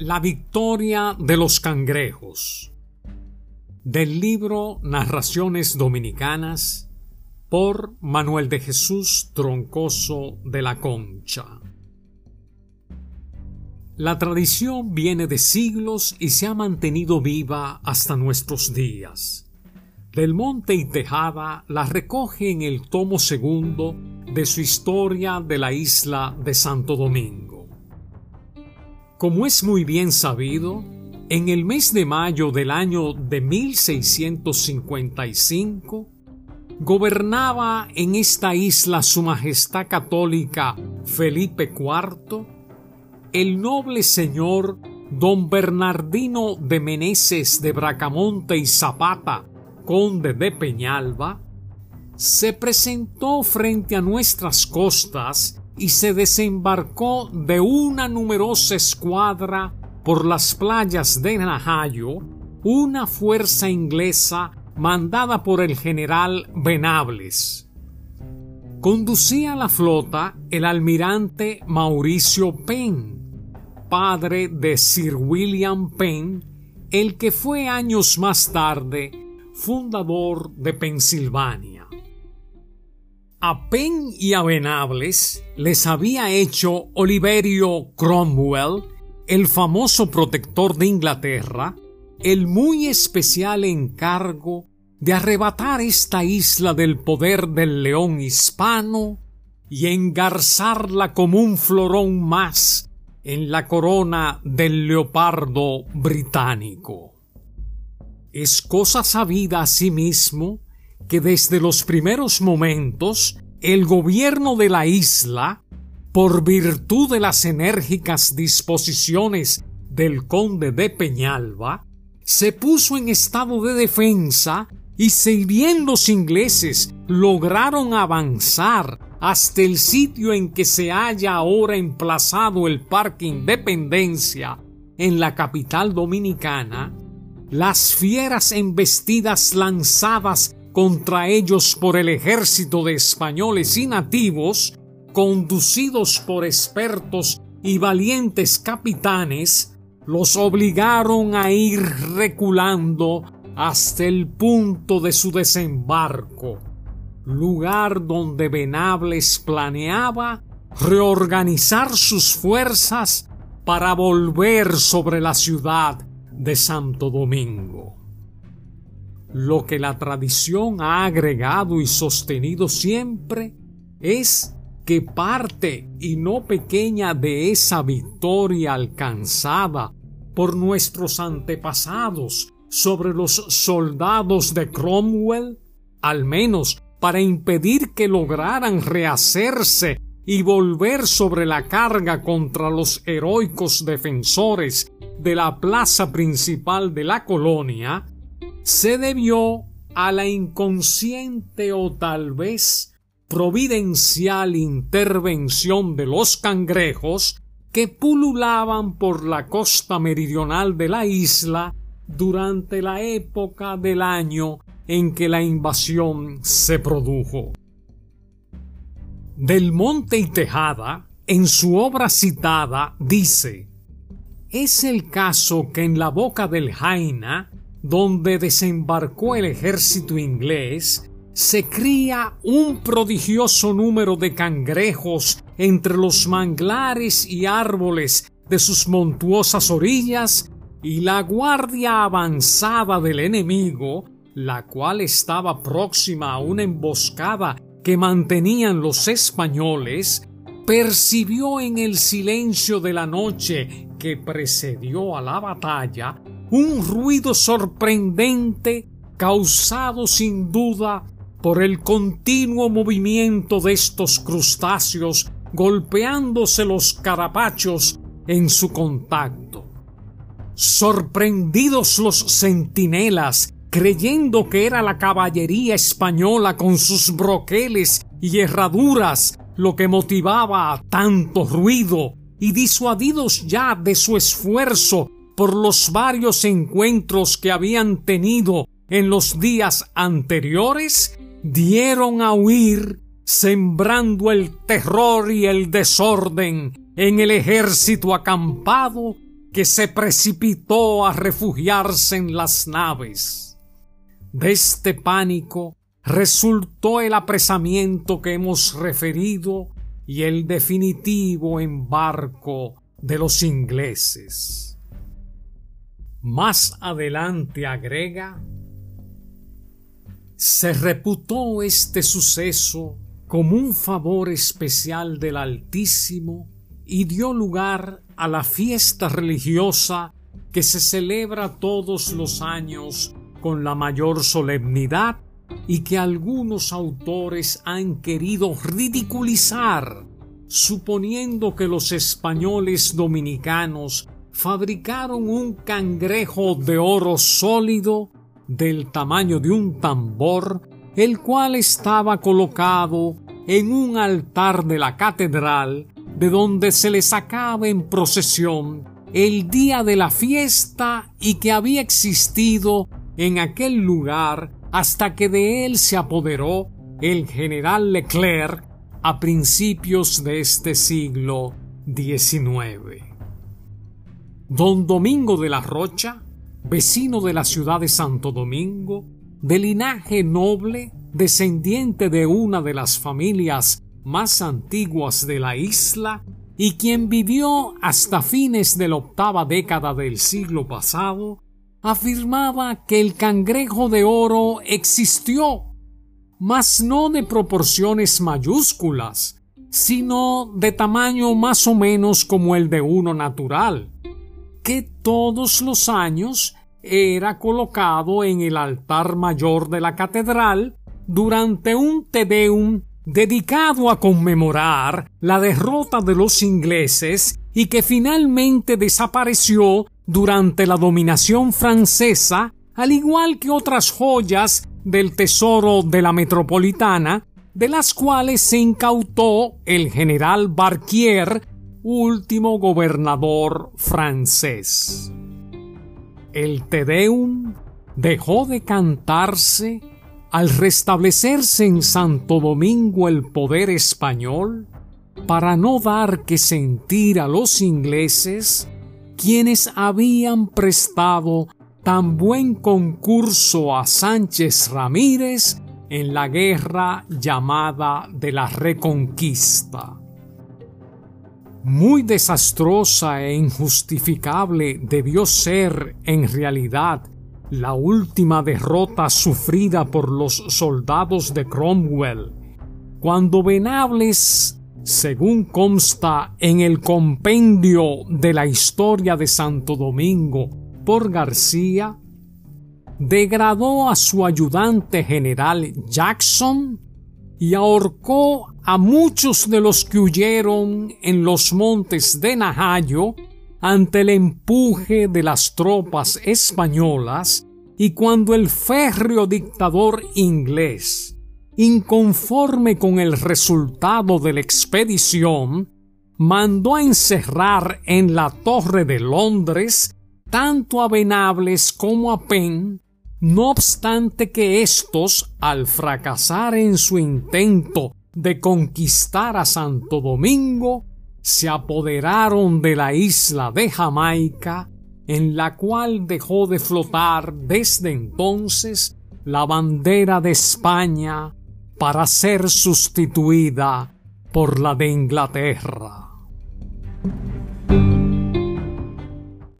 La victoria de los cangrejos. Del libro Narraciones Dominicanas por Manuel de Jesús Troncoso de la Concha. La tradición viene de siglos y se ha mantenido viva hasta nuestros días. Del Monte y Tejada la recoge en el tomo segundo de su historia de la isla de Santo Domingo. Como es muy bien sabido, en el mes de mayo del año de 1655, gobernaba en esta isla Su Majestad Católica Felipe IV, el noble señor don Bernardino de Meneses de Bracamonte y Zapata, conde de Peñalba, se presentó frente a nuestras costas y se desembarcó de una numerosa escuadra por las playas de Najayo una fuerza inglesa mandada por el general Venables. Conducía la flota el almirante Mauricio Penn, padre de Sir William Penn, el que fue años más tarde fundador de Pensilvania. A Penn y a Venables les había hecho Oliverio Cromwell, el famoso protector de Inglaterra, el muy especial encargo de arrebatar esta isla del poder del león hispano y engarzarla como un florón más en la corona del leopardo británico. Es cosa sabida asimismo que desde los primeros momentos el gobierno de la isla, por virtud de las enérgicas disposiciones del conde de Peñalba, se puso en estado de defensa y si bien los ingleses lograron avanzar hasta el sitio en que se halla ahora emplazado el Parque Independencia en la capital dominicana, las fieras embestidas lanzadas contra ellos por el ejército de españoles y nativos, conducidos por expertos y valientes capitanes, los obligaron a ir reculando hasta el punto de su desembarco, lugar donde Venables planeaba reorganizar sus fuerzas para volver sobre la ciudad de Santo Domingo. Lo que la tradición ha agregado y sostenido siempre es que parte y no pequeña de esa victoria alcanzada por nuestros antepasados sobre los soldados de Cromwell, al menos para impedir que lograran rehacerse y volver sobre la carga contra los heroicos defensores de la plaza principal de la colonia, se debió a la inconsciente o tal vez providencial intervención de los cangrejos que pululaban por la costa meridional de la isla durante la época del año en que la invasión se produjo. Del Monte y Tejada, en su obra citada, dice Es el caso que en la boca del Jaina donde desembarcó el ejército inglés, se cría un prodigioso número de cangrejos entre los manglares y árboles de sus montuosas orillas y la guardia avanzada del enemigo, la cual estaba próxima a una emboscada que mantenían los españoles, percibió en el silencio de la noche que precedió a la batalla un ruido sorprendente causado sin duda por el continuo movimiento de estos crustáceos golpeándose los carapachos en su contacto. Sorprendidos los centinelas, creyendo que era la caballería española con sus broqueles y herraduras lo que motivaba a tanto ruido, y disuadidos ya de su esfuerzo por los varios encuentros que habían tenido en los días anteriores, dieron a huir, sembrando el terror y el desorden en el ejército acampado que se precipitó a refugiarse en las naves. De este pánico resultó el apresamiento que hemos referido y el definitivo embarco de los ingleses. Más adelante agrega, se reputó este suceso como un favor especial del Altísimo y dio lugar a la fiesta religiosa que se celebra todos los años con la mayor solemnidad y que algunos autores han querido ridiculizar, suponiendo que los españoles dominicanos fabricaron un cangrejo de oro sólido del tamaño de un tambor, el cual estaba colocado en un altar de la catedral, de donde se le sacaba en procesión el día de la fiesta y que había existido en aquel lugar hasta que de él se apoderó el general Leclerc a principios de este siglo XIX. Don Domingo de la Rocha, vecino de la ciudad de Santo Domingo, de linaje noble, descendiente de una de las familias más antiguas de la isla, y quien vivió hasta fines de la octava década del siglo pasado, afirmaba que el cangrejo de oro existió, mas no de proporciones mayúsculas, sino de tamaño más o menos como el de uno natural, que todos los años era colocado en el altar mayor de la catedral durante un Tedeum dedicado a conmemorar la derrota de los ingleses y que finalmente desapareció durante la dominación francesa, al igual que otras joyas del tesoro de la metropolitana, de las cuales se incautó el general Barquier, último gobernador francés. El Te Deum dejó de cantarse al restablecerse en Santo Domingo el poder español para no dar que sentir a los ingleses quienes habían prestado tan buen concurso a Sánchez Ramírez en la guerra llamada de la Reconquista. Muy desastrosa e injustificable debió ser en realidad la última derrota sufrida por los soldados de Cromwell, cuando Venables, según consta en el compendio de la historia de Santo Domingo por García, degradó a su ayudante general Jackson y ahorcó a muchos de los que huyeron en los montes de Najayo ante el empuje de las tropas españolas y cuando el férreo dictador inglés, inconforme con el resultado de la expedición, mandó encerrar en la Torre de Londres tanto a Venables como a Penn no obstante que éstos, al fracasar en su intento de conquistar a Santo Domingo, se apoderaron de la isla de Jamaica, en la cual dejó de flotar desde entonces la bandera de España para ser sustituida por la de Inglaterra.